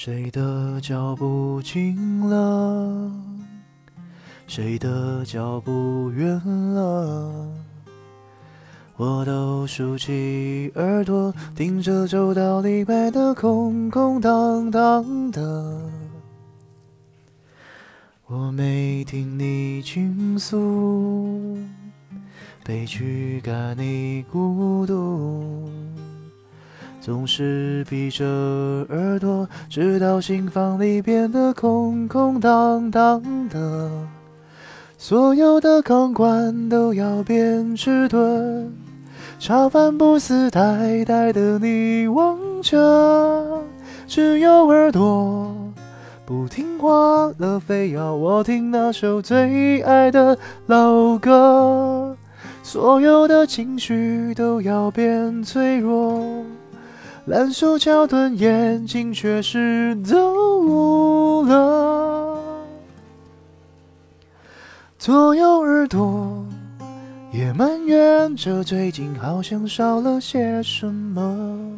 谁的脚步近了？谁的脚步远了？我都竖起耳朵，听着走到里面的空空荡荡的。我没听你倾诉，被驱赶你孤独。总是闭着耳朵，直到心房里变得空空荡荡的，所有的钢管都要变迟钝，茶饭不思呆呆的你望着，只有耳朵不听话了，非要我听那首最爱的老歌，所有的情绪都要变脆弱。烂手桥段，眼睛却是都无了。左右耳朵也埋怨着，最近好像少了些什么。